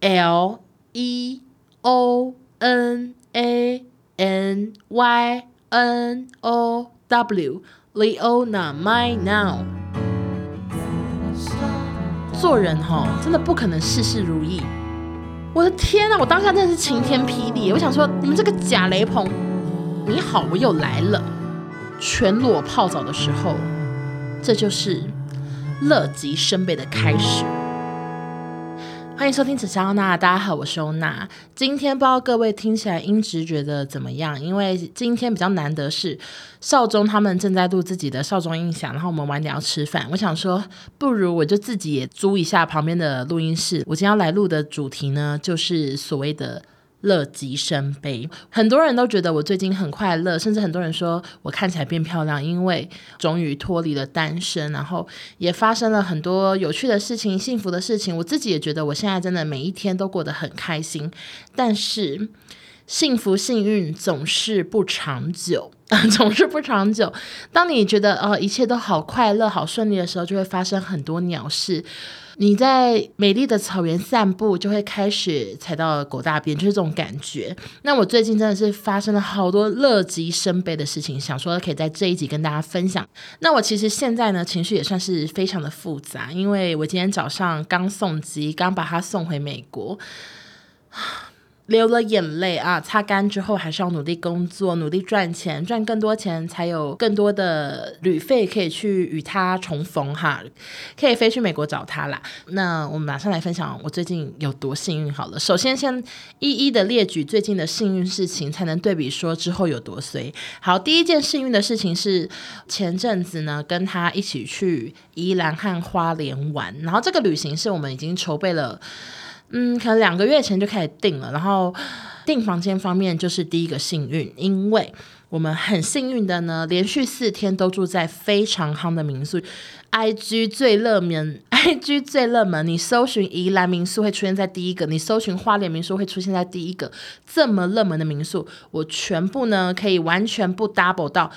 L E O N A N Y N O W，Leona My Now。做人哈，真的不可能事事如意。我的天呐，我当下真的是晴天霹雳！我想说，你们这个假雷朋，你好，我又来了。全裸泡澡的时候，这就是乐极生悲的开始。欢迎收听《此消那》，大家好，我是欧娜。今天不知道各位听起来音质觉得怎么样？因为今天比较难得是少中他们正在录自己的少中音响，然后我们晚点要吃饭。我想说，不如我就自己也租一下旁边的录音室。我今天要来录的主题呢，就是所谓的。乐极生悲，很多人都觉得我最近很快乐，甚至很多人说我看起来变漂亮，因为终于脱离了单身，然后也发生了很多有趣的事情、幸福的事情。我自己也觉得我现在真的每一天都过得很开心，但是幸福、幸运总是不长久，总是不长久。当你觉得哦，一切都好快乐、好顺利的时候，就会发生很多鸟事。你在美丽的草原散步，就会开始踩到狗大便，就是这种感觉。那我最近真的是发生了好多乐极生悲的事情，想说可以在这一集跟大家分享。那我其实现在呢，情绪也算是非常的复杂，因为我今天早上刚送机，刚把他送回美国。流了眼泪啊，擦干之后还是要努力工作，努力赚钱，赚更多钱才有更多的旅费可以去与他重逢哈，可以飞去美国找他啦。那我们马上来分享我最近有多幸运好了。首先先一一的列举最近的幸运事情，才能对比说之后有多衰。好，第一件幸运的事情是前阵子呢跟他一起去宜兰和花莲玩，然后这个旅行是我们已经筹备了。嗯，可能两个月前就开始订了，然后订房间方面就是第一个幸运，因为我们很幸运的呢，连续四天都住在非常夯的民宿，IG 最热门，IG 最热门，你搜寻宜兰民宿会出现在第一个，你搜寻花莲民宿会出现在第一个，这么热门的民宿，我全部呢可以完全不 double 到。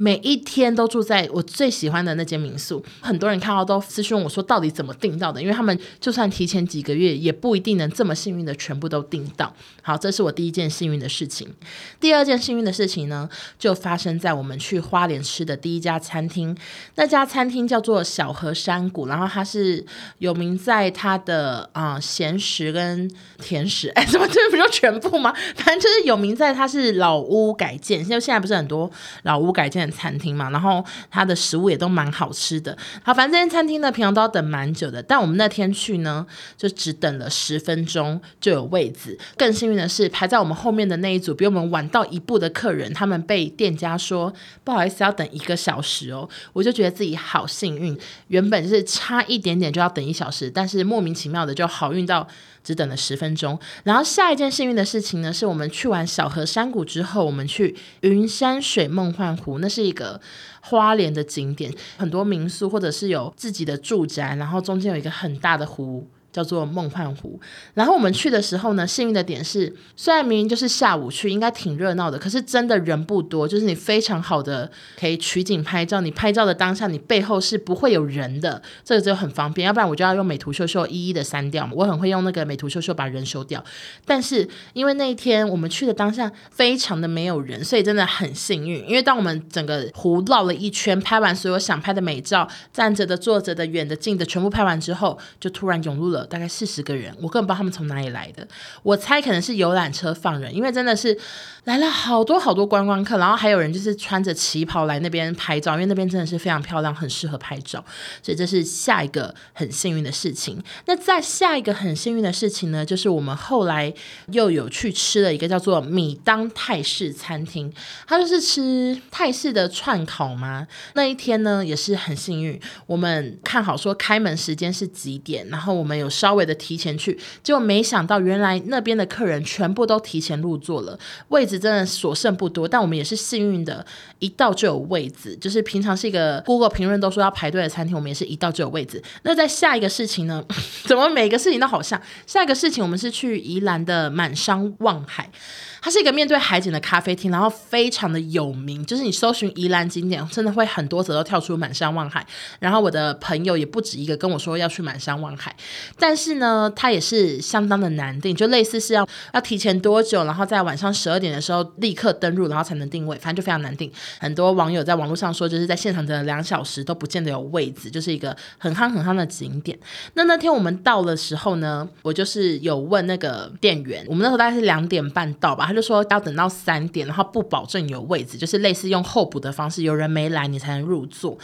每一天都住在我最喜欢的那间民宿，很多人看到都私讯我说到底怎么订到的，因为他们就算提前几个月，也不一定能这么幸运的全部都订到。好，这是我第一件幸运的事情。第二件幸运的事情呢，就发生在我们去花莲吃的第一家餐厅，那家餐厅叫做小河山谷，然后它是有名在它的啊、咸食跟甜食，哎，怎么这不就全部吗？反正就是有名在它是老屋改建，因为现在不是很多老屋改建。餐厅嘛，然后它的食物也都蛮好吃的。好，反正这间餐厅呢，平常都要等蛮久的，但我们那天去呢，就只等了十分钟就有位子。更幸运的是，排在我们后面的那一组比我们晚到一步的客人，他们被店家说不好意思要等一个小时哦。我就觉得自己好幸运，原本是差一点点就要等一小时，但是莫名其妙的就好运到。只等了十分钟，然后下一件幸运的事情呢，是我们去完小河山谷之后，我们去云山水梦幻湖，那是一个花莲的景点，很多民宿或者是有自己的住宅，然后中间有一个很大的湖。叫做梦幻湖，然后我们去的时候呢，幸运的点是，虽然明明就是下午去，应该挺热闹的，可是真的人不多，就是你非常好的可以取景拍照，你拍照的当下，你背后是不会有人的，这个就很方便，要不然我就要用美图秀秀一一的删掉嘛，我很会用那个美图秀秀把人修掉，但是因为那一天我们去的当下非常的没有人，所以真的很幸运，因为当我们整个湖绕了一圈，拍完所有想拍的美照，站着的、坐着的、远的、近的，全部拍完之后，就突然涌入了。大概四十个人，我根本不知道他们从哪里来的。我猜可能是游览车放人，因为真的是来了好多好多观光客，然后还有人就是穿着旗袍来那边拍照，因为那边真的是非常漂亮，很适合拍照。所以这是下一个很幸运的事情。那再下一个很幸运的事情呢，就是我们后来又有去吃了一个叫做米当泰式餐厅，它就是吃泰式的串烤嘛。那一天呢也是很幸运，我们看好说开门时间是几点，然后我们有。稍微的提前去，结果没想到原来那边的客人全部都提前入座了，位置真的所剩不多。但我们也是幸运的，一到就有位置。就是平常是一个 Google 评论都说要排队的餐厅，我们也是一到就有位置。那在下一个事情呢？怎么每个事情都好像？下一个事情我们是去宜兰的满山望海。它是一个面对海景的咖啡厅，然后非常的有名，就是你搜寻宜兰景点，真的会很多则都跳出满山望海。然后我的朋友也不止一个跟我说要去满山望海，但是呢，它也是相当的难订，就类似是要要提前多久，然后在晚上十二点的时候立刻登入，然后才能定位，反正就非常难订。很多网友在网络上说，就是在现场等两小时都不见得有位子，就是一个很夯很夯的景点。那那天我们到的时候呢，我就是有问那个店员，我们那时候大概是两点半到吧，他就说要等到三点，然后不保证有位置，就是类似用候补的方式，有人没来你才能入座。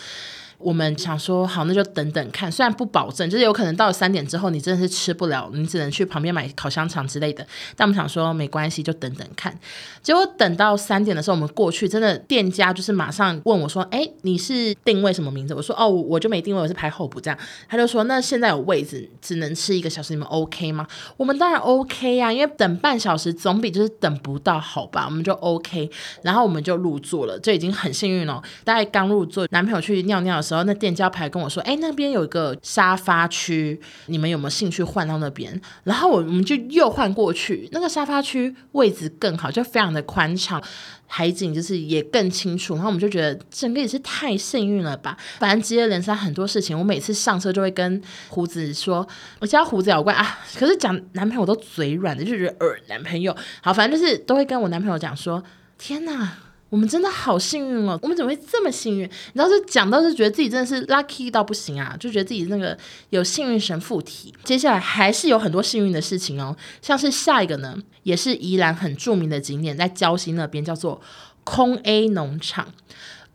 我们想说好，那就等等看。虽然不保证，就是有可能到了三点之后，你真的是吃不了，你只能去旁边买烤香肠之类的。但我们想说没关系，就等等看。结果等到三点的时候，我们过去，真的店家就是马上问我说：“哎，你是定位什么名字？”我说：“哦，我就没定位，我是排候补这样。”他就说：“那现在有位置，只能吃一个小时，你们 OK 吗？”我们当然 OK 呀、啊，因为等半小时总比就是等不到好吧？我们就 OK，然后我们就入座了，这已经很幸运了。大概刚入座，男朋友去尿尿的时候。然后那店家牌跟我说：“哎，那边有一个沙发区，你们有没有兴趣换到那边？”然后我我们就又换过去，那个沙发区位置更好，就非常的宽敞，海景就是也更清楚。然后我们就觉得整个也是太幸运了吧！反正接二连三很多事情，我每次上车就会跟胡子说：“我家胡子好怪啊！”可是讲男朋友都嘴软的，就觉得呃，男朋友好，反正就是都会跟我男朋友讲说：“天哪！”我们真的好幸运哦！我们怎么会这么幸运？你知道，是讲到是觉得自己真的是 lucky 到不行啊，就觉得自己那个有幸运神附体。接下来还是有很多幸运的事情哦，像是下一个呢，也是宜兰很著名的景点，在礁溪那边叫做空 A 农场。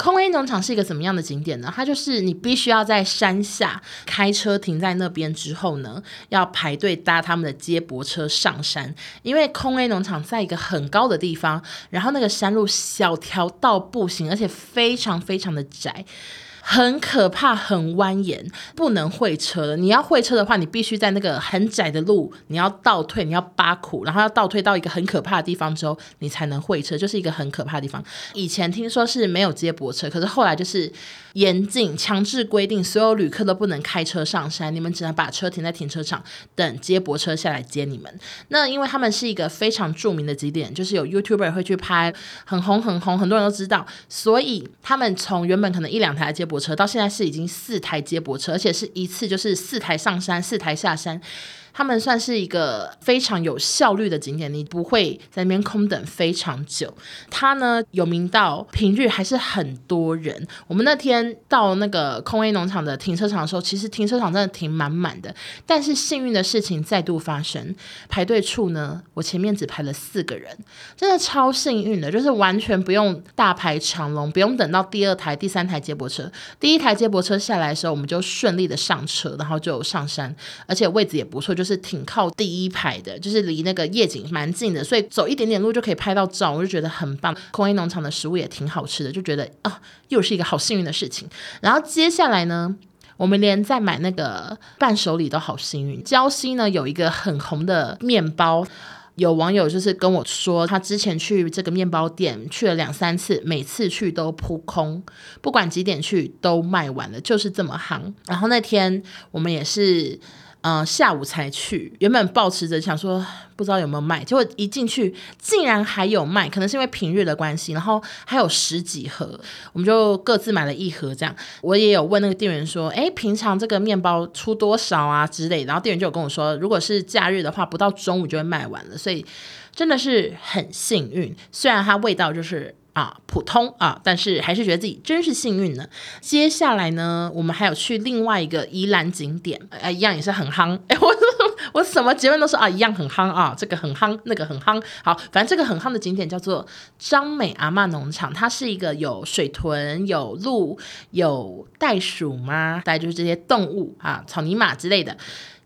空 A 农场是一个怎么样的景点呢？它就是你必须要在山下开车停在那边之后呢，要排队搭他们的接驳车上山。因为空 A 农场在一个很高的地方，然后那个山路小条到不行，而且非常非常的窄。很可怕，很蜿蜒，不能会车的。你要会车的话，你必须在那个很窄的路，你要倒退，你要扒苦，然后要倒退到一个很可怕的地方之后，你才能会车，就是一个很可怕的地方。以前听说是没有接驳车，可是后来就是。严禁强制规定，所有旅客都不能开车上山，你们只能把车停在停车场，等接驳车下来接你们。那因为他们是一个非常著名的景点，就是有 YouTuber 会去拍，很红很红，很多人都知道，所以他们从原本可能一两台接驳车，到现在是已经四台接驳车，而且是一次就是四台上山，四台下山。他们算是一个非常有效率的景点，你不会在那边空等非常久。它呢有名到平日还是很多人。我们那天到那个空 A 农场的停车场的时候，其实停车场真的停满满的。但是幸运的事情再度发生，排队处呢，我前面只排了四个人，真的超幸运的，就是完全不用大排长龙，不用等到第二台、第三台接驳车。第一台接驳车下来的时候，我们就顺利的上车，然后就上山，而且位置也不错，就是。挺靠第一排的，就是离那个夜景蛮近的，所以走一点点路就可以拍到照，我就觉得很棒。空 A 农场的食物也挺好吃的，就觉得啊、又是一个好幸运的事情。然后接下来呢，我们连在买那个伴手礼都好幸运。礁溪呢有一个很红的面包，有网友就是跟我说，他之前去这个面包店去了两三次，每次去都扑空，不管几点去都卖完了，就是这么行。然后那天我们也是。嗯、下午才去，原本抱持着想说不知道有没有卖，结果一进去竟然还有卖，可能是因为平日的关系，然后还有十几盒，我们就各自买了一盒这样。我也有问那个店员说，哎，平常这个面包出多少啊之类，然后店员就有跟我说，如果是假日的话，不到中午就会卖完了，所以真的是很幸运。虽然它味道就是。啊，普通啊，但是还是觉得自己真是幸运呢。接下来呢，我们还有去另外一个宜兰景点，哎，一样也是很夯。哎，我我什么结论都是啊，一样很夯啊，这个很夯，那个很夯。好，反正这个很夯的景点叫做张美阿嬷农场，它是一个有水豚、有鹿、有袋鼠吗？大概就是这些动物啊，草泥马之类的。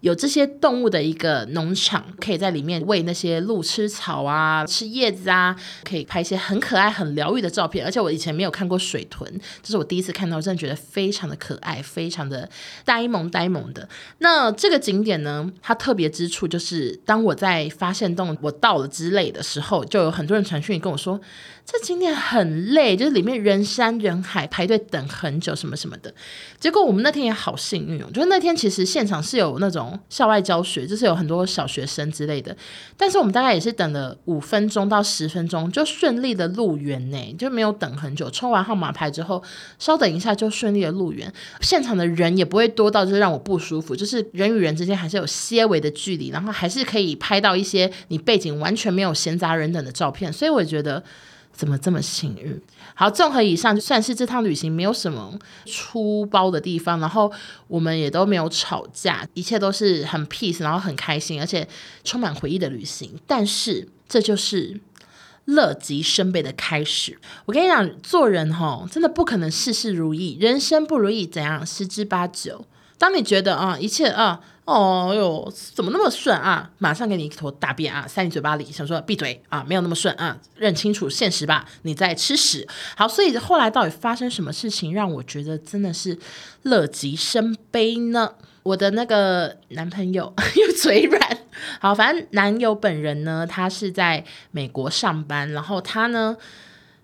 有这些动物的一个农场，可以在里面喂那些鹿吃草啊，吃叶子啊，可以拍一些很可爱、很疗愈的照片。而且我以前没有看过水豚，这是我第一次看到，真的觉得非常的可爱，非常的呆萌呆萌的。那这个景点呢，它特别之处就是，当我在发现洞我到了之类的时候，就有很多人传讯跟我说，这景点很累，就是里面人山人海，排队等很久什么什么的。结果我们那天也好幸运哦，就是那天其实现场是有那种。校外教学，就是有很多小学生之类的。但是我们大概也是等了五分钟到十分钟，就顺利的入园呢，就没有等很久。抽完号码牌之后，稍等一下就顺利的入园。现场的人也不会多到就是让我不舒服，就是人与人之间还是有些微的距离，然后还是可以拍到一些你背景完全没有闲杂人等的照片。所以我觉得。怎么这么幸运？好，综合以上，就算是这趟旅行没有什么出包的地方，然后我们也都没有吵架，一切都是很 peace，然后很开心，而且充满回忆的旅行。但是这就是乐极生悲的开始。我跟你讲，做人齁，真的不可能事事如意，人生不如意怎样？十之八九。当你觉得啊，一切啊。哦哟，怎么那么顺啊？马上给你一坨大便啊，塞你嘴巴里，想说闭嘴啊，没有那么顺啊，认清楚现实吧，你在吃屎。好，所以后来到底发生什么事情，让我觉得真的是乐极生悲呢？我的那个男朋友 又嘴软。好，反正男友本人呢，他是在美国上班，然后他呢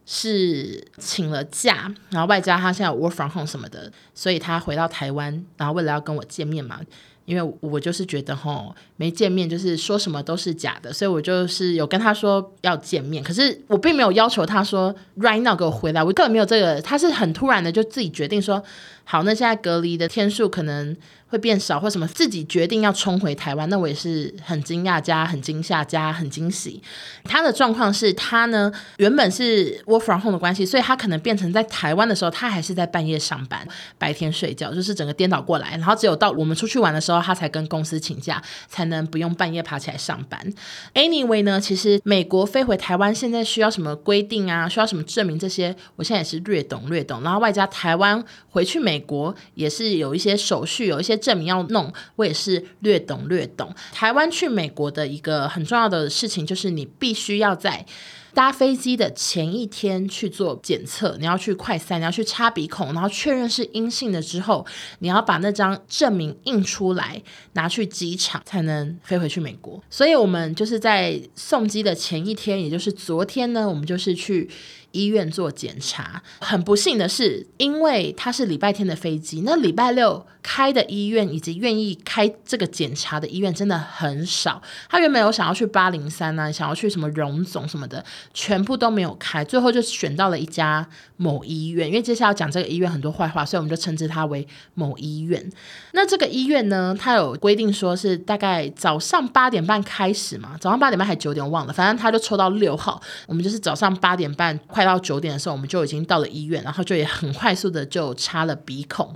是请了假，然后外加他现在有 work from home 什么的，所以他回到台湾，然后为了要跟我见面嘛。因为我就是觉得吼，没见面就是说什么都是假的，所以我就是有跟他说要见面，可是我并没有要求他说 right now 给我回来，我根本没有这个，他是很突然的就自己决定说，好，那现在隔离的天数可能。会变少或什么，自己决定要冲回台湾，那我也是很惊讶加很惊吓加很惊喜。他的状况是他呢，原本是 work from home 的关系，所以他可能变成在台湾的时候，他还是在半夜上班，白天睡觉，就是整个颠倒过来。然后只有到我们出去玩的时候，他才跟公司请假，才能不用半夜爬起来上班。Anyway 呢，其实美国飞回台湾现在需要什么规定啊，需要什么证明这些，我现在也是略懂略懂。然后外加台湾回去美国也是有一些手续，有一些。证明要弄，我也是略懂略懂。台湾去美国的一个很重要的事情，就是你必须要在搭飞机的前一天去做检测，你要去快筛，你要去插鼻孔，然后确认是阴性的之后，你要把那张证明印出来，拿去机场才能飞回去美国。所以，我们就是在送机的前一天，也就是昨天呢，我们就是去。医院做检查，很不幸的是，因为他是礼拜天的飞机，那礼拜六开的医院以及愿意开这个检查的医院真的很少。他原本有想要去八零三啊，想要去什么荣总什么的，全部都没有开，最后就选到了一家某医院。因为接下来要讲这个医院很多坏话，所以我们就称之它为某医院。那这个医院呢，它有规定说是大概早上八点半开始嘛，早上八点半还九点忘了，反正他就抽到六号，我们就是早上八点半。快到九点的时候，我们就已经到了医院，然后就也很快速的就插了鼻孔。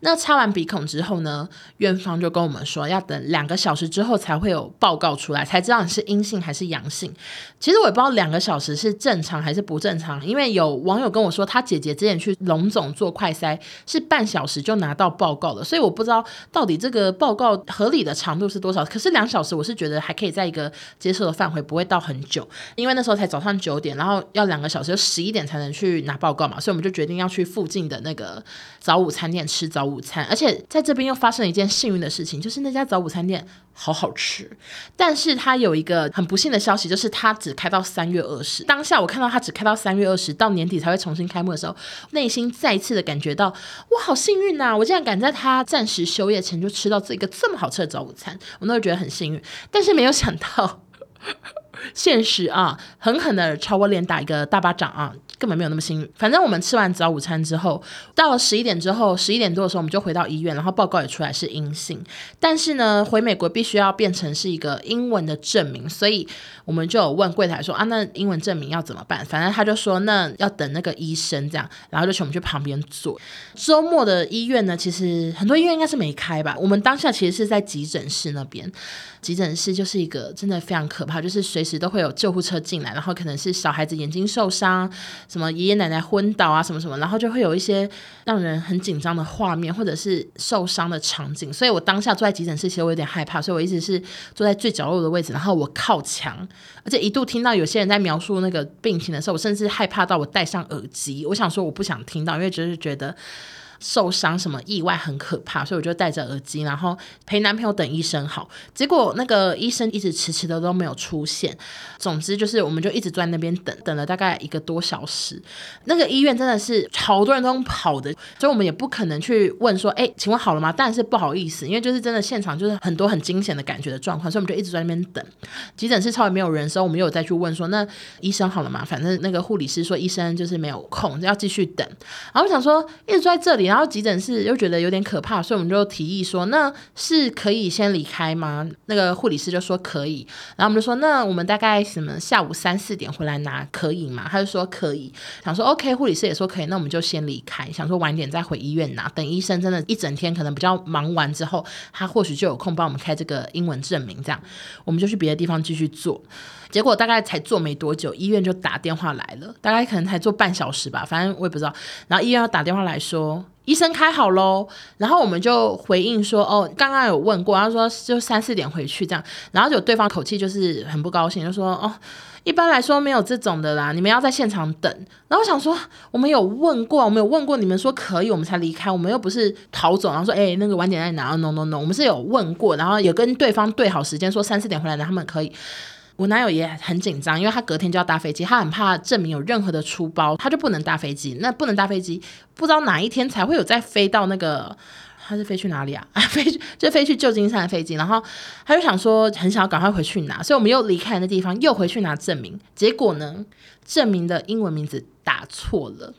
那插完鼻孔之后呢，院方就跟我们说，要等两个小时之后才会有报告出来，才知道你是阴性还是阳性。其实我也不知道两个小时是正常还是不正常，因为有网友跟我说，他姐姐之前去龙总做快筛是半小时就拿到报告了，所以我不知道到底这个报告合理的长度是多少。可是两小时，我是觉得还可以在一个接受的范围，不会到很久，因为那时候才早上九点，然后要两个小时。十一点才能去拿报告嘛，所以我们就决定要去附近的那个早午餐店吃早午餐。而且在这边又发生了一件幸运的事情，就是那家早午餐店好好吃。但是它有一个很不幸的消息，就是它只开到三月二十。当下我看到它只开到三月二十，到年底才会重新开幕的时候，内心再一次的感觉到，我，好幸运呐！我竟然赶在它暂时休业前就吃到这个这么好吃的早午餐，我那时候觉得很幸运。但是没有想到。现实啊，狠狠的朝我脸打一个大巴掌啊！根本没有那么幸运。反正我们吃完早午餐之后，到了十一点之后，十一点多的时候，我们就回到医院，然后报告也出来是阴性。但是呢，回美国必须要变成是一个英文的证明，所以我们就有问柜台说啊，那英文证明要怎么办？反正他就说那要等那个医生这样，然后就请我们去旁边坐。周末的医院呢，其实很多医院应该是没开吧？我们当下其实是在急诊室那边。急诊室就是一个真的非常可怕，就是随时都会有救护车进来，然后可能是小孩子眼睛受伤，什么爷爷奶奶昏倒啊，什么什么，然后就会有一些让人很紧张的画面，或者是受伤的场景。所以我当下坐在急诊室，其实我有点害怕，所以我一直是坐在最角落的位置，然后我靠墙，而且一度听到有些人在描述那个病情的时候，我甚至害怕到我戴上耳机，我想说我不想听到，因为只是觉得。受伤什么意外很可怕，所以我就戴着耳机，然后陪男朋友等医生好。结果那个医生一直迟迟的都没有出现。总之就是，我们就一直在那边等，等了大概一个多小时。那个医院真的是好多人都跑的，所以我们也不可能去问说，哎，请问好了吗？但是不好意思，因为就是真的现场就是很多很惊险的感觉的状况，所以我们就一直在那边等。急诊室超也没有人的时候，我们又有再去问说，那医生好了吗？反正那个护理师说医生就是没有空，要继续等。然后我想说一直坐在这里，然后急诊室又觉得有点可怕，所以我们就提议说，那是可以先离开吗？那个护理师就说可以。然后我们就说，那我们大概什么下午三四点回来拿可以吗？他就说可以。想说 OK，护理师也说可以，那我们就先离开。想说晚点再回医院拿，等医生真的一整天可能比较忙完之后，他或许就有空帮我们开这个英文证明，这样我们就去别的地方继续做。结果大概才做没多久，医院就打电话来了，大概可能才做半小时吧，反正我也不知道。然后医院要打电话来说，医生开好喽。然后我们就回应说，哦，刚刚有问过，他说就三四点回去这样。然后就对方口气就是很不高兴，就说，哦，一般来说没有这种的啦，你们要在现场等。然后我想说，我们有问过，我们有问过，你们说可以，我们才离开，我们又不是逃走。然后说，哎，那个晚点在哪？No No No，我们是有问过，然后有跟对方对好时间，说三四点回来的，他们可以。我男友也很紧张，因为他隔天就要搭飞机，他很怕证明有任何的出包，他就不能搭飞机。那不能搭飞机，不知道哪一天才会有再飞到那个，他是飞去哪里啊？啊，飞就飞去旧金山的飞机。然后他就想说，很想要赶快回去拿，所以我们又离开那地方，又回去拿证明。结果呢，证明的英文名字打错了。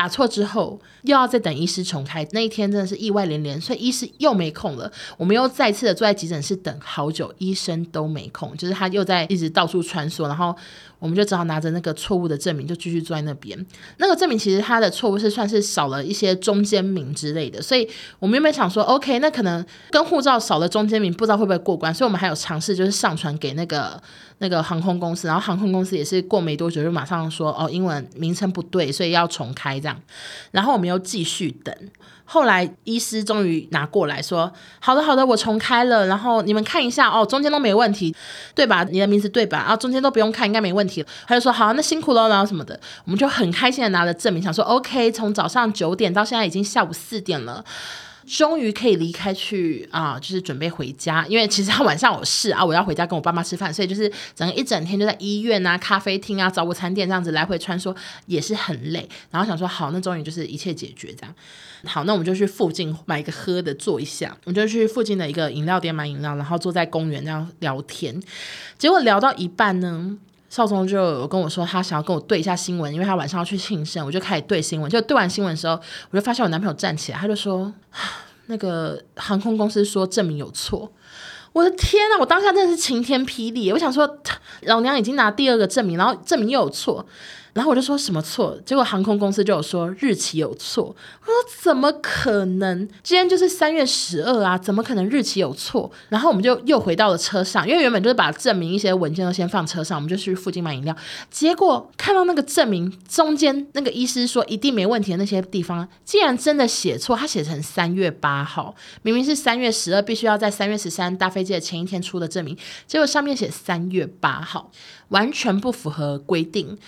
打错之后，又要再等医师重开。那一天真的是意外连连，所以医师又没空了。我们又再次的坐在急诊室等好久，医生都没空，就是他又在一直到处穿梭，然后。我们就只好拿着那个错误的证明，就继续坐在那边。那个证明其实它的错误是算是少了一些中间名之类的，所以我们原本想说，OK，那可能跟护照少了中间名，不知道会不会过关。所以我们还有尝试就是上传给那个那个航空公司，然后航空公司也是过没多久就马上说，哦，英文名称不对，所以要重开这样。然后我们又继续等。后来医师终于拿过来说：“好的，好的，我重开了。然后你们看一下哦，中间都没问题，对吧？你的名字对吧？啊，中间都不用看，应该没问题。”他就说：“好，那辛苦了，然后什么的。”我们就很开心的拿了证明，想说：“OK，从早上九点到现在已经下午四点了。”终于可以离开去啊，就是准备回家，因为其实他晚上有事啊，我要回家跟我爸妈吃饭，所以就是整个一整天就在医院啊、咖啡厅啊、早午餐店这样子来回穿梭，也是很累。然后想说好，那终于就是一切解决这样。好，那我们就去附近买一个喝的坐一下，我们就去附近的一个饮料店买饮料，然后坐在公园这样聊天。结果聊到一半呢，少宗就有跟我说他想要跟我对一下新闻，因为他晚上要去庆生，我就开始对新闻。就对完新闻的时候，我就发现我男朋友站起来，他就说。那个航空公司说证明有错，我的天呐，我当下真的是晴天霹雳，我想说，老娘已经拿第二个证明，然后证明又有错。然后我就说什么错？结果航空公司就有说日期有错。我说怎么可能？今天就是三月十二啊，怎么可能日期有错？然后我们就又回到了车上，因为原本就是把证明一些文件都先放车上，我们就去附近买饮料。结果看到那个证明中间那个医师说一定没问题的那些地方，竟然真的写错，他写成三月八号，明明是三月十二，必须要在三月十三搭飞机的前一天出的证明，结果上面写三月八号，完全不符合规定。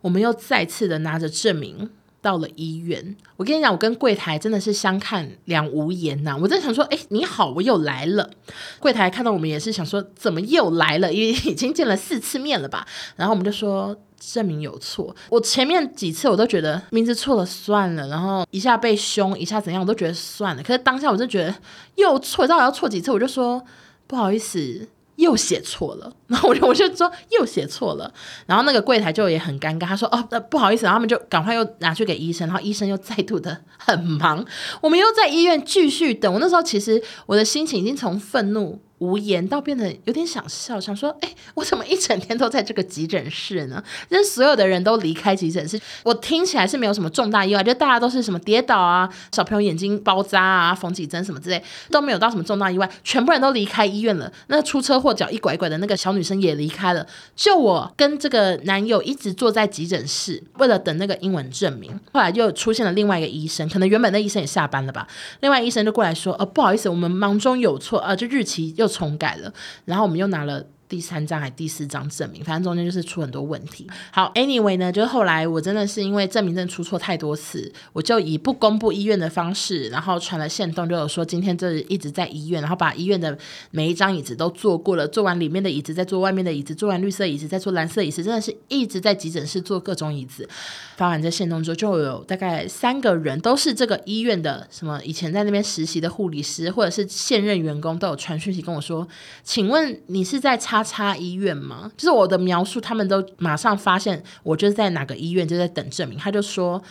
我们又再次的拿着证明到了医院。我跟你讲，我跟柜台真的是相看两无言呐。我在想说，哎，你好，我又来了。柜台看到我们也是想说，怎么又来了？因为已经见了四次面了吧？然后我们就说证明有错。我前面几次我都觉得名字错了算了，然后一下被凶，一下怎样，我都觉得算了。可是当下我就觉得又错，到底要错几次？我就说不好意思。又写错了，然后我就我就说又写错了，然后那个柜台就也很尴尬，他说哦，那不好意思，然后他们就赶快又拿去给医生，然后医生又再度的很忙，我们又在医院继续等。我那时候其实我的心情已经从愤怒。无言到变得有点想笑，想说：哎，我怎么一整天都在这个急诊室呢？就所有的人都离开急诊室，我听起来是没有什么重大意外，就大家都是什么跌倒啊，小朋友眼睛包扎啊，缝几针什么之类，都没有到什么重大意外，全部人都离开医院了。那出车祸脚一拐拐的那个小女生也离开了，就我跟这个男友一直坐在急诊室，为了等那个英文证明。后来又出现了另外一个医生，可能原本那医生也下班了吧，另外医生就过来说：呃，不好意思，我们忙中有错，呃，这日期又。重改了，然后我们又拿了第三张还第四张证明，反正中间就是出很多问题。好，anyway 呢，就是后来我真的是因为证明证出错太多次，我就以不公布医院的方式，然后传了线动，就有说今天这一直在医院，然后把医院的每一张椅子都坐过了，坐完里面的椅子再坐外面的椅子，坐完绿色椅子再坐蓝色椅子，真的是一直在急诊室坐各种椅子。发完这线动之后，就有大概三个人都是这个医院的什么以前在那边实习的护理师或者是现任员工，都有传讯息跟我说，请问你是在插。叉叉医院吗？就是我的描述，他们都马上发现我就是在哪个医院，就在等证明。他就说，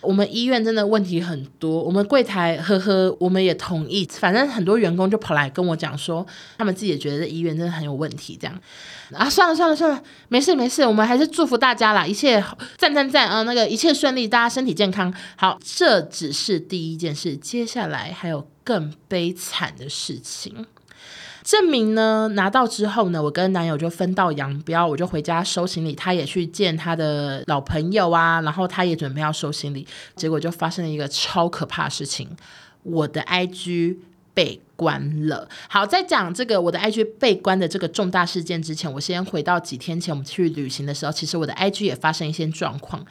我们医院真的问题很多，我们柜台呵呵，我们也同意。反正很多员工就跑来跟我讲说，他们自己也觉得这医院真的很有问题。这样啊，算了算了算了，没事没事，我们还是祝福大家啦，一切赞赞赞啊，那个一切顺利，大家身体健康。好，这只是第一件事，接下来还有更悲惨的事情。证明呢拿到之后呢，我跟男友就分道扬镳，我就回家收行李，他也去见他的老朋友啊，然后他也准备要收行李，结果就发生了一个超可怕的事情，我的 IG 被关了。好，在讲这个我的 IG 被关的这个重大事件之前，我先回到几天前我们去旅行的时候，其实我的 IG 也发生一些状况。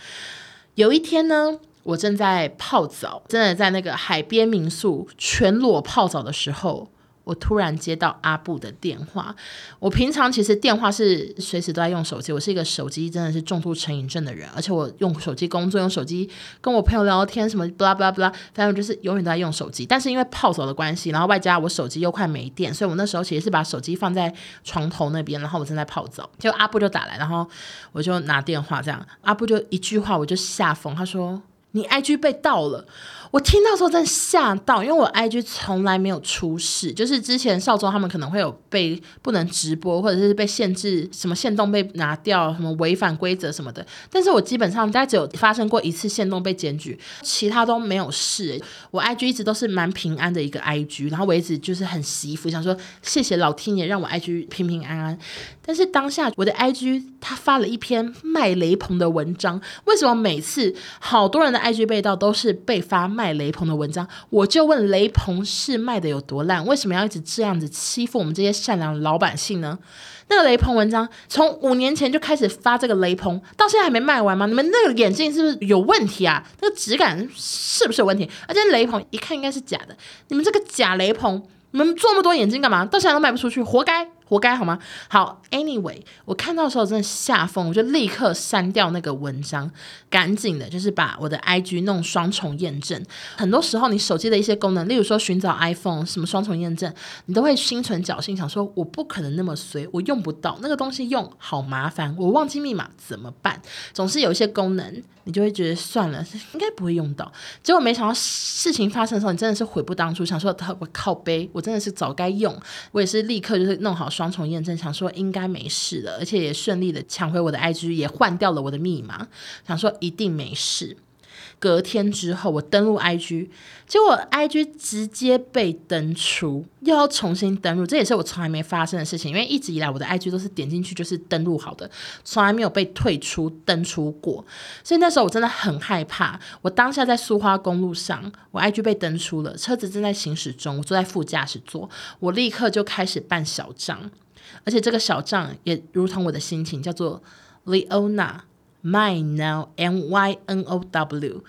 有一天呢，我正在泡澡，真的在那个海边民宿全裸泡澡的时候。我突然接到阿布的电话。我平常其实电话是随时都在用手机，我是一个手机真的是重度成瘾症的人，而且我用手机工作，用手机跟我朋友聊天，什么 blah blah blah，反正就是永远都在用手机。但是因为泡澡的关系，然后外加我手机又快没电，所以我那时候其实是把手机放在床头那边，然后我正在泡澡，就阿布就打来，然后我就拿电话，这样阿布就一句话我就吓疯，他说你 IG 被盗了。我听到时候真吓到，因为我 IG 从来没有出事，就是之前少宗他们可能会有被不能直播，或者是被限制什么限动被拿掉，什么违反规则什么的。但是我基本上大概只有发生过一次限动被检举，其他都没有事。我 IG 一直都是蛮平安的一个 IG，然后我一直就是很惜福，想说谢谢老天爷让我 IG 平平安安。但是当下我的 IG 他发了一篇卖雷朋的文章，为什么每次好多人的 IG 被盗都是被发卖？雷朋的文章，我就问雷朋是卖的有多烂？为什么要一直这样子欺负我们这些善良的老百姓呢？那个雷朋文章从五年前就开始发这个雷朋，到现在还没卖完吗？你们那个眼镜是不是有问题啊？那个质感是不是有问题？而且雷朋一看应该是假的，你们这个假雷朋，你们做那么多眼镜干嘛？到现在都卖不出去，活该。活该好吗？好，Anyway，我看到的时候真的吓疯，我就立刻删掉那个文章，赶紧的，就是把我的 IG 弄双重验证。很多时候，你手机的一些功能，例如说寻找 iPhone 什么双重验证，你都会心存侥幸，想说我不可能那么随，我用不到那个东西，用好麻烦，我忘记密码怎么办？总是有一些功能，你就会觉得算了，应该不会用到。结果没想到事情发生的时候，你真的是悔不当初，想说我靠背，我真的是早该用，我也是立刻就是弄好。双双重验证，想说应该没事了，而且也顺利的抢回我的 IG，也换掉了我的密码，想说一定没事。隔天之后，我登录 IG，结果 IG 直接被登出，又要重新登录，这也是我从来没发生的事情。因为一直以来我的 IG 都是点进去就是登录好的，从来没有被退出登出过。所以那时候我真的很害怕。我当下在苏花公路上，我 IG 被登出了，车子正在行驶中，我坐在副驾驶座，我立刻就开始办小账，而且这个小账也如同我的心情，叫做 Leona。My now M Y N O W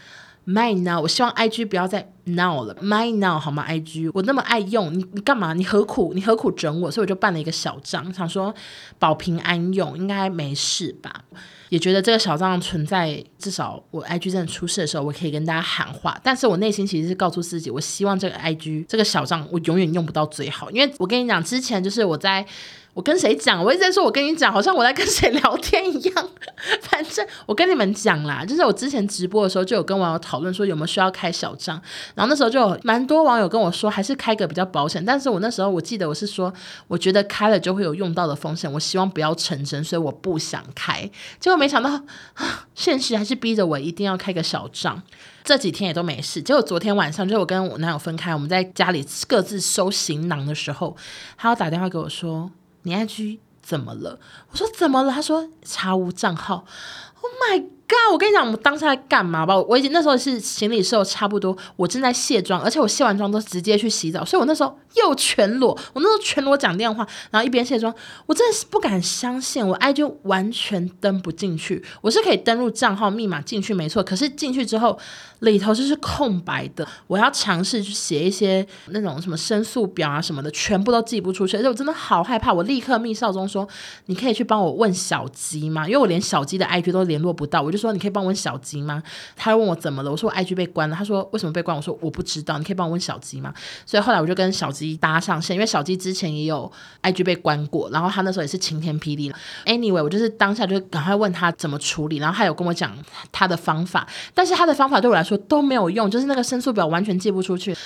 My now，。我希望 IG 不要再 now 了 My now 好吗？IG 我那么爱用，你你干嘛？你何苦？你何苦整我？所以我就办了一个小账，想说保平安用，应该没事吧？也觉得这个小账存在，至少我 IG 真的出事的时候，我可以跟大家喊话。但是我内心其实是告诉自己，我希望这个 IG 这个小账我永远用不到最好，因为我跟你讲，之前就是我在。我跟谁讲？我一直在说，我跟你讲，好像我在跟谁聊天一样。反正我跟你们讲啦，就是我之前直播的时候就有跟网友讨论说有没有需要开小账，然后那时候就有蛮多网友跟我说还是开个比较保险。但是我那时候我记得我是说，我觉得开了就会有用到的风险，我希望不要成真，所以我不想开。结果没想到，现实还是逼着我一定要开个小账。这几天也都没事。结果昨天晚上，就我跟我男友分开，我们在家里各自收行囊的时候，他要打电话给我说。你 IG 怎么了？我说怎么了？他说查无账号。Oh my God！我跟你讲，我们当时在干嘛吧？我已经那时候是行李收差不多，我正在卸妆，而且我卸完妆都直接去洗澡，所以我那时候又全裸。我那时候全裸讲电话，然后一边卸妆，我真的是不敢相信，我 IG 完全登不进去。我是可以登录账号密码进去，没错，可是进去之后里头就是空白的。我要尝试去写一些那种什么申诉表啊什么的，全部都寄不出去，而且我真的好害怕。我立刻密少中说：“你可以去帮我问小鸡吗？因为我连小鸡的 IG 都联络不到。”我就就说：“你可以帮我问小鸡吗？”他问我怎么了，我说：“我 IG 被关了。”他说：“为什么被关？”我说：“我不知道，你可以帮我问小鸡吗？”所以后来我就跟小鸡搭上线，因为小鸡之前也有 IG 被关过，然后他那时候也是晴天霹雳。Anyway，我就是当下就赶快问他怎么处理，然后他有跟我讲他的方法，但是他的方法对我来说都没有用，就是那个申诉表完全寄不出去。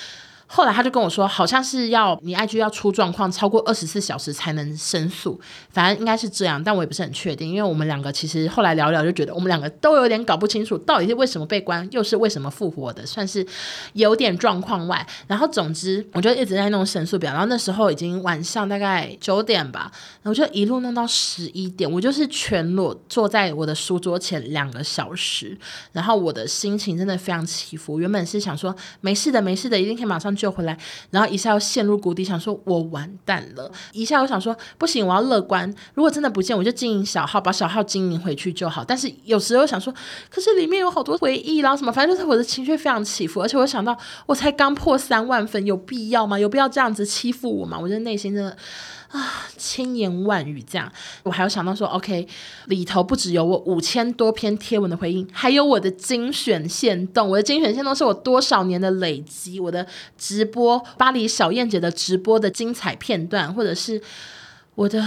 后来他就跟我说，好像是要你 IG 要出状况超过二十四小时才能申诉，反正应该是这样，但我也不是很确定，因为我们两个其实后来聊聊就觉得我们两个都有点搞不清楚，到底是为什么被关，又是为什么复活的，算是有点状况外。然后总之，我就一直在弄申诉表，然后那时候已经晚上大概九点吧，然后我就一路弄到十一点，我就是全裸坐在我的书桌前两个小时，然后我的心情真的非常起伏。原本是想说没事的，没事的，一定可以马上。救回来，然后一下又陷入谷底，想说我完蛋了。一下又想说不行，我要乐观。如果真的不见，我就经营小号，把小号经营回去就好。但是有时候想说，可是里面有好多回忆，然后什么，反正就是我的情绪非常起伏。而且我想到，我才刚破三万分，有必要吗？有必要这样子欺负我吗？我觉得内心真的。啊，千言万语这样，我还有想到说，OK，里头不只有我五千多篇贴文的回应，还有我的精选线动。我的精选线动是我多少年的累积，我的直播巴黎小燕姐的直播的精彩片段，或者是我的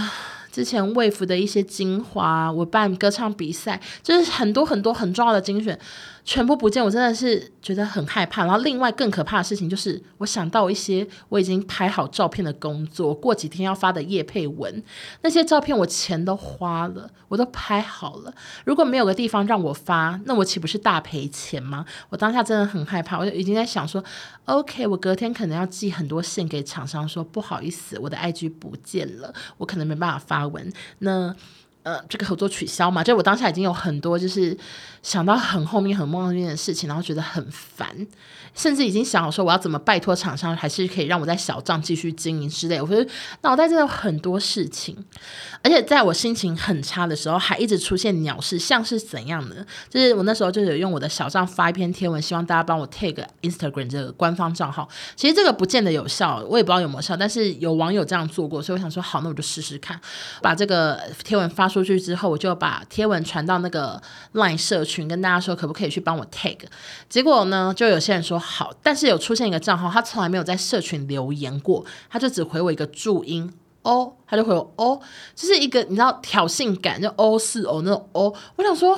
之前 Wave 的一些精华，我办歌唱比赛，就是很多很多很重要的精选。全部不见，我真的是觉得很害怕。然后另外更可怕的事情就是，我想到一些我已经拍好照片的工作，过几天要发的业配文，那些照片我钱都花了，我都拍好了。如果没有个地方让我发，那我岂不是大赔钱吗？我当下真的很害怕，我就已经在想说，OK，我隔天可能要寄很多信给厂商说，不好意思，我的 IG 不见了，我可能没办法发文。那。呃，这个合作取消嘛？就我当下已经有很多，就是想到很后面、很后面的事情，然后觉得很烦，甚至已经想好说我要怎么拜托厂商，还是可以让我在小账继续经营之类。我觉得脑袋真的有很多事情，而且在我心情很差的时候，还一直出现鸟事，像是怎样的？就是我那时候就有用我的小账发一篇贴文，希望大家帮我 take Instagram 这个官方账号。其实这个不见得有效，我也不知道有没有效，但是有网友这样做过，所以我想说好，那我就试试看，把这个贴文发出去之后，我就把贴文传到那个 Line 社群，跟大家说可不可以去帮我 tag。结果呢，就有些人说好，但是有出现一个账号，他从来没有在社群留言过，他就只回我一个注音哦，他就回我哦，就是一个你知道挑衅感，就哦是哦那种哦，我想说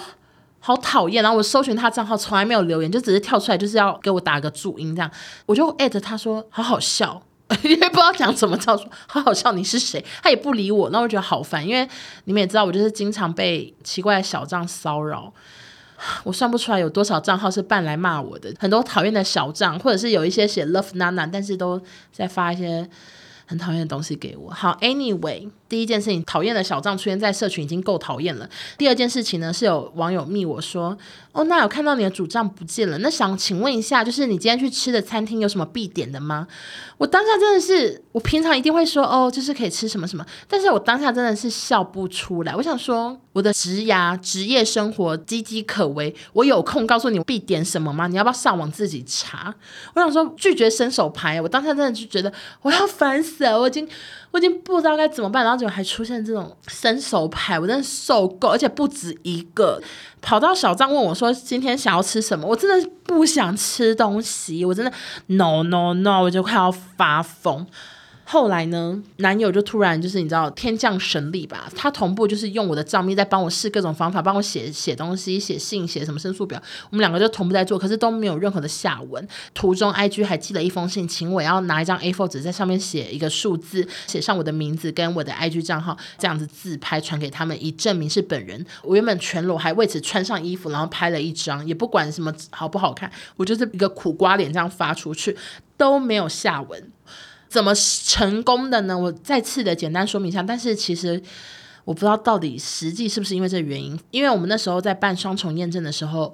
好讨厌。然后我搜寻他账号，从来没有留言，就只是跳出来就是要给我打个注音这样，我就艾特他说好好笑。因为不知道讲什么，照说好好笑，你是谁？他也不理我，那我觉得好烦。因为你们也知道，我就是经常被奇怪的小账骚扰，我算不出来有多少账号是办来骂我的，很多讨厌的小账，或者是有一些写 love nana，但是都在发一些很讨厌的东西给我。好，anyway。第一件事情，讨厌的小账出现在社群已经够讨厌了。第二件事情呢，是有网友密我说：“哦，那有看到你的主账不见了，那想请问一下，就是你今天去吃的餐厅有什么必点的吗？”我当下真的是，我平常一定会说：“哦，就是可以吃什么什么。”但是我当下真的是笑不出来。我想说，我的职涯、职业生活岌岌可危，我有空告诉你必点什么吗？你要不要上网自己查？我想说拒绝伸手牌，我当下真的就觉得我要烦死了，我已经。我已经不知道该怎么办，然后结果还出现这种伸手牌，我真的受够，而且不止一个，跑到小张问我说今天想要吃什么，我真的不想吃东西，我真的 no no no，我就快要发疯。后来呢，男友就突然就是你知道天降神力吧，他同步就是用我的账密在帮我试各种方法，帮我写写东西、写信、写什么申诉表，我们两个就同步在做，可是都没有任何的下文。途中 IG 还寄了一封信，请我要拿一张 A4 纸在上面写一个数字，写上我的名字跟我的 IG 账号，这样子自拍传给他们，以证明是本人。我原本全裸，还为此穿上衣服，然后拍了一张，也不管什么好不好看，我就是一个苦瓜脸这样发出去，都没有下文。怎么成功的呢？我再次的简单说明一下。但是其实我不知道到底实际是不是因为这原因，因为我们那时候在办双重验证的时候。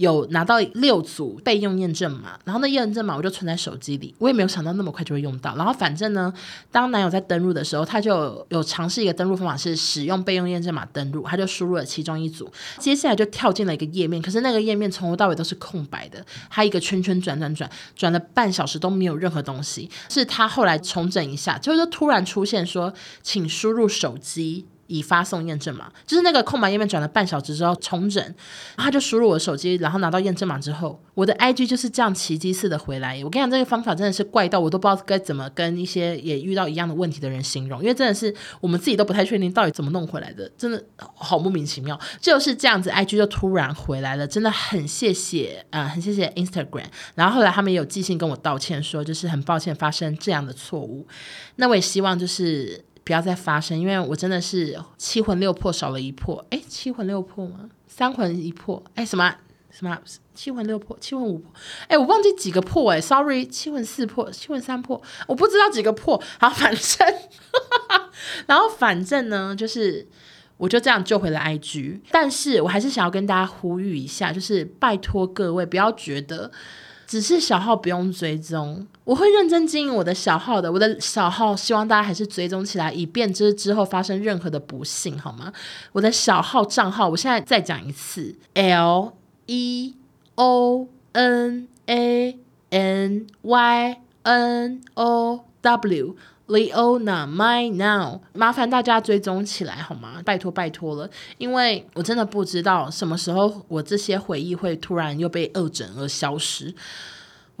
有拿到六组备用验证码，然后那验证码我就存在手机里，我也没有想到那么快就会用到。然后反正呢，当男友在登录的时候，他就有尝试一个登录方法是使用备用验证码登录，他就输入了其中一组，接下来就跳进了一个页面，可是那个页面从头到尾都是空白的，他一个圈圈转转转转了半小时都没有任何东西，是他后来重整一下，就是突然出现说，请输入手机。已发送验证码，就是那个空白页面转了半小时之后重整，他就输入我的手机，然后拿到验证码之后，我的 IG 就是这样奇迹似的回来。我跟你讲，这个方法真的是怪到我都不知道该怎么跟一些也遇到一样的问题的人形容，因为真的是我们自己都不太确定到底怎么弄回来的，真的好莫名其妙。就是这样子，IG 就突然回来了，真的很谢谢啊、很谢谢 Instagram。然后后来他们也有寄信跟我道歉，说就是很抱歉发生这样的错误。那我也希望就是。不要再发生，因为我真的是七魂六魄少了一魄。哎，七魂六魄吗？三魂一魄？哎，什么什么？七魂六魄？七魂五魄？哎，我忘记几个魄哎，sorry，七魂四魄？七魂三魄？我不知道几个魄。好，反正，然后反正呢，就是我就这样救回了 IG。但是我还是想要跟大家呼吁一下，就是拜托各位不要觉得。只是小号不用追踪，我会认真经营我的小号的。我的小号希望大家还是追踪起来，以便这之后发生任何的不幸，好吗？我的小号账号，我现在再讲一次：L E O N A N Y N O W。Leona My Now，麻烦大家追踪起来好吗？拜托拜托了，因为我真的不知道什么时候我这些回忆会突然又被恶整而消失。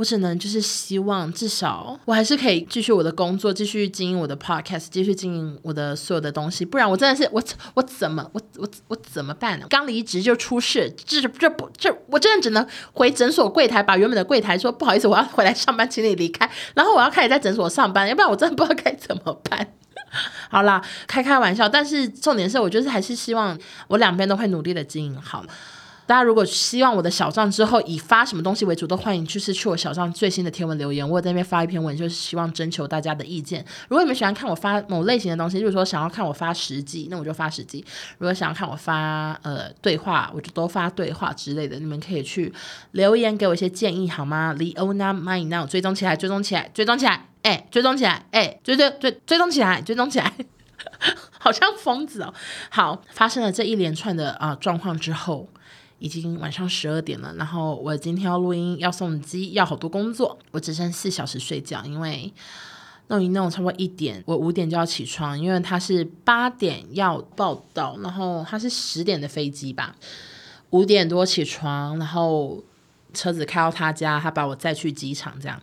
我只能就是希望，至少我还是可以继续我的工作，继续经营我的 podcast，继续经营我的所有的东西。不然我真的是我我怎么我我我怎么办呢？刚离职就出事，这这不这我真的只能回诊所柜台，把原本的柜台说不好意思，我要回来上班，请你离开。然后我要开始在诊所上班，要不然我真的不知道该怎么办。好啦，开开玩笑，但是重点是我就是还是希望我两边都会努力的经营好。大家如果希望我的小账之后以发什么东西为主，都欢迎就是去我小账最新的贴文留言，我在那边发一篇文，就是希望征求大家的意见。如果你们喜欢看我发某类型的东西，就是说想要看我发实际，那我就发实际；如果想要看我发呃对话，我就都发对话之类的。你们可以去留言给我一些建议好吗？Leona My Now，追踪起来，追踪起来，追踪起来，哎、追踪起来，哎、追追追追踪起来，追踪起来，好像疯子哦。好，发生了这一连串的啊、状况之后。已经晚上十二点了，然后我今天要录音，要送机，要好多工作，我只剩四小时睡觉，因为弄一弄差不多一点，我五点就要起床，因为他是八点要报到，然后他是十点的飞机吧，五点多起床，然后车子开到他家，他把我载去机场，这样。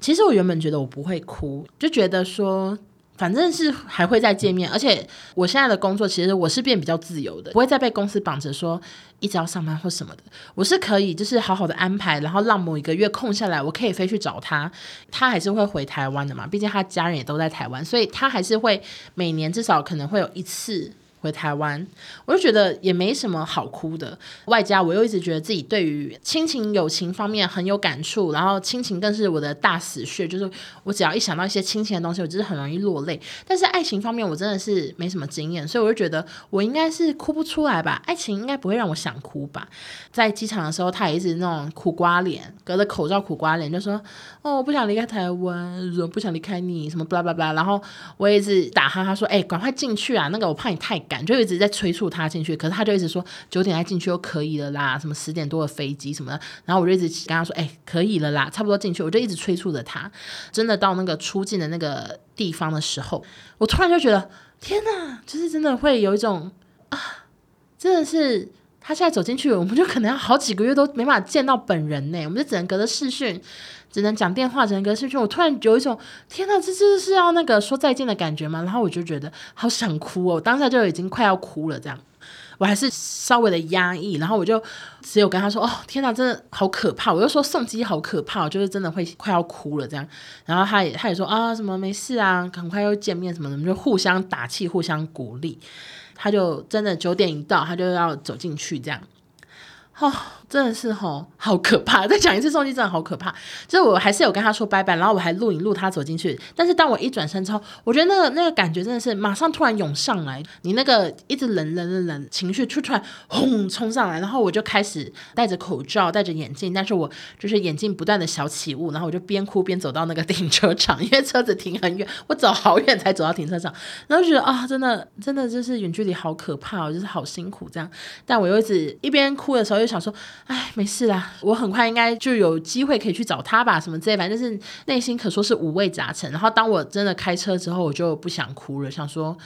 其实我原本觉得我不会哭，就觉得说。反正是还会再见面，而且我现在的工作其实我是变比较自由的，不会再被公司绑着说一直要上班或什么的。我是可以就是好好的安排，然后让某一个月空下来，我可以飞去找他，他还是会回台湾的嘛，毕竟他家人也都在台湾，所以他还是会每年至少可能会有一次。回台湾，我就觉得也没什么好哭的。外加我又一直觉得自己对于亲情、友情方面很有感触，然后亲情更是我的大死穴。就是我只要一想到一些亲情的东西，我就是很容易落泪。但是爱情方面，我真的是没什么经验，所以我就觉得我应该是哭不出来吧。爱情应该不会让我想哭吧。在机场的时候，他也一直那种苦瓜脸，隔着口罩苦瓜脸，就说：“哦，我不想离开台湾，我不想离开你，什么巴拉巴拉。”然后我也一直打哈哈说：“哎，赶快进去啊！那个我怕你太赶。”就一直在催促他进去，可是他就一直说九点再进去就可以了啦，什么十点多的飞机什么的，然后我就一直跟他说，哎、可以了啦，差不多进去，我就一直催促着他。真的到那个出境的那个地方的时候，我突然就觉得，天哪，就是真的会有一种啊，真的是他现在走进去，我们就可能要好几个月都没办法见到本人呢，我们就只能隔着视讯。只能讲电话，只能隔视讯。我突然有一种天哪，这这是要那个说再见的感觉吗？然后我就觉得好想哭哦，当下就已经快要哭了。这样，我还是稍微的压抑。然后我就只有跟他说：“哦，天哪，真的好可怕！”我就说送机好可怕，就是真的会快要哭了。这样，然后他也他也说：“啊，什么没事啊，很快又见面什么的。”我们就互相打气，互相鼓励。他就真的九点一到，他就要走进去这样。哦，真的是吼，好可怕！再讲一次送机真的好可怕。就是我还是有跟他说拜拜，然后我还录影录他走进去。但是当我一转身之后，我觉得那个那个感觉真的是马上突然涌上来，你那个一直冷冷冷冷情绪就突然轰冲上来，然后我就开始戴着口罩，戴着眼镜，但是我就是眼镜不断的小起雾，然后我就边哭边走到那个停车场，因为车子停很远，我走好远才走到停车场，然后觉得啊，真的真的就是远距离好可怕，就是好辛苦这样。但我又一直一边哭的时候又想说。哎，没事啦，我很快应该就有机会可以去找他吧，什么之类，反正就是内心可说是五味杂陈。然后当我真的开车之后，我就不想哭了，想说。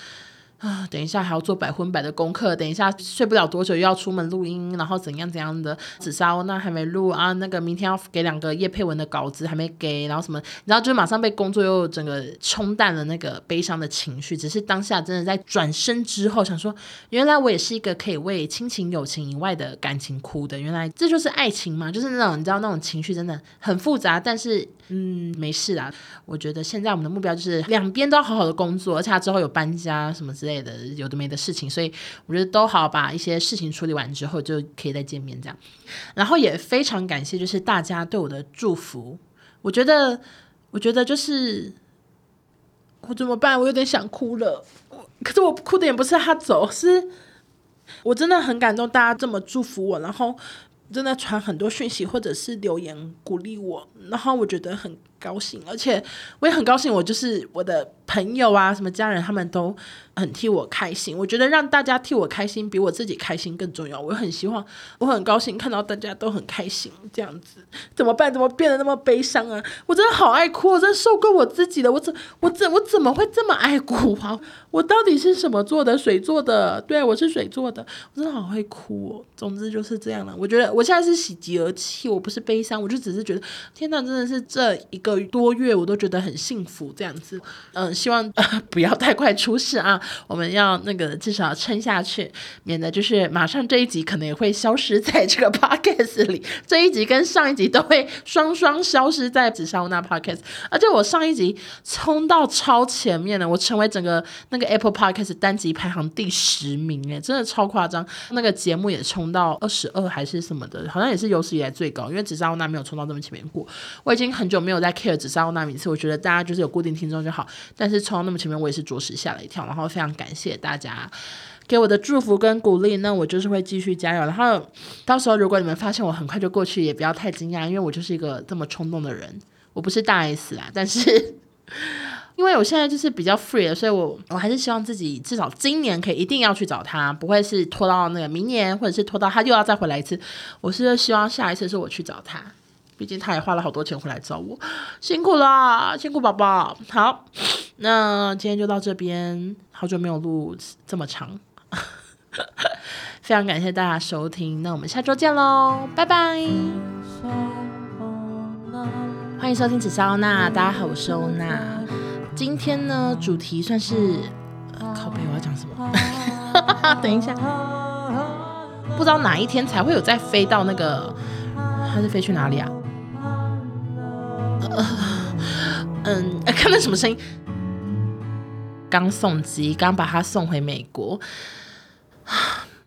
啊，等一下还要做百分百的功课，等一下睡不了多久又要出门录音，然后怎样怎样的，紫砂欧娜还没录啊，那个明天要给两个叶佩文的稿子还没给，然后什么，然后就马上被工作又整个冲淡了那个悲伤的情绪，只是当下真的在转身之后想说，原来我也是一个可以为亲情友情以外的感情哭的，原来这就是爱情嘛，就是那种你知道那种情绪真的很复杂，但是。嗯，没事啦。我觉得现在我们的目标就是两边都要好好的工作，而且他之后有搬家什么之类类的，有的没的事情，所以我觉得都好把一些事情处理完之后就可以再见面这样。然后也非常感谢，就是大家对我的祝福。我觉得，我觉得就是我怎么办？我有点想哭了。可是我哭的也不是他走，是我真的很感动，大家这么祝福我，然后。真的传很多讯息，或者是留言鼓励我，然后我觉得很高兴，而且我也很高兴，我就是我的朋友啊，什么家人，他们都很替我开心。我觉得让大家替我开心，比我自己开心更重要。我很希望，我很高兴看到大家都很开心，这样子怎么办？怎么变得那么悲伤啊？我真的好爱哭，我真的受够我自己了。我怎我怎我怎么会这么爱哭啊？我到底是什么做的？水做的？对，我是水做的。我真的好会哭哦。总之就是这样了。我觉得我现在是喜极而泣，我不是悲伤，我就只是觉得，天哪，真的是这一个。个多月我都觉得很幸福，这样子，嗯，希望、不要太快出事啊！我们要那个至少撑下去，免得就是马上这一集可能也会消失在这个 podcast 里，这一集跟上一集都会双双消失在紫砂欧娜 podcast。而且我上一集冲到超前面了，我成为整个那个 Apple podcast 单集排行第十名，哎，真的超夸张。那个节目也冲到二十二还是什么的，好像也是有史以来最高，因为紫砂欧娜没有冲到这么前面过。我已经很久没有在 care 紫砂欧娜名次，我觉得大家就是有固定听众就好。但是冲到那么前面，我也是着实吓了一跳。然后非常感谢大家给我的祝福跟鼓励，那我就是会继续加油。然后到时候如果你们发现我很快就过去，也不要太惊讶，因为我就是一个这么冲动的人。我不是大 S 啊，但是 因为我现在就是比较 free，所以我我还是希望自己至少今年可以一定要去找他，不会是拖到那个明年，或者是拖到他又要再回来一次。我是希望下一次是我去找他。毕竟他也花了好多钱回来找我，辛苦啦，辛苦宝宝。好，那今天就到这边，好久没有录这么长，非常感谢大家收听，那我们下周见喽，拜拜。欢迎收听紫砂欧娜，大家好，我是欧娜。今天呢，主题算是，靠背，我要讲什么？等一下，不知道哪一天才会有再飞到那个，他是飞去哪里啊？呃 嗯。看到什么声音？刚送机刚把他送回美国。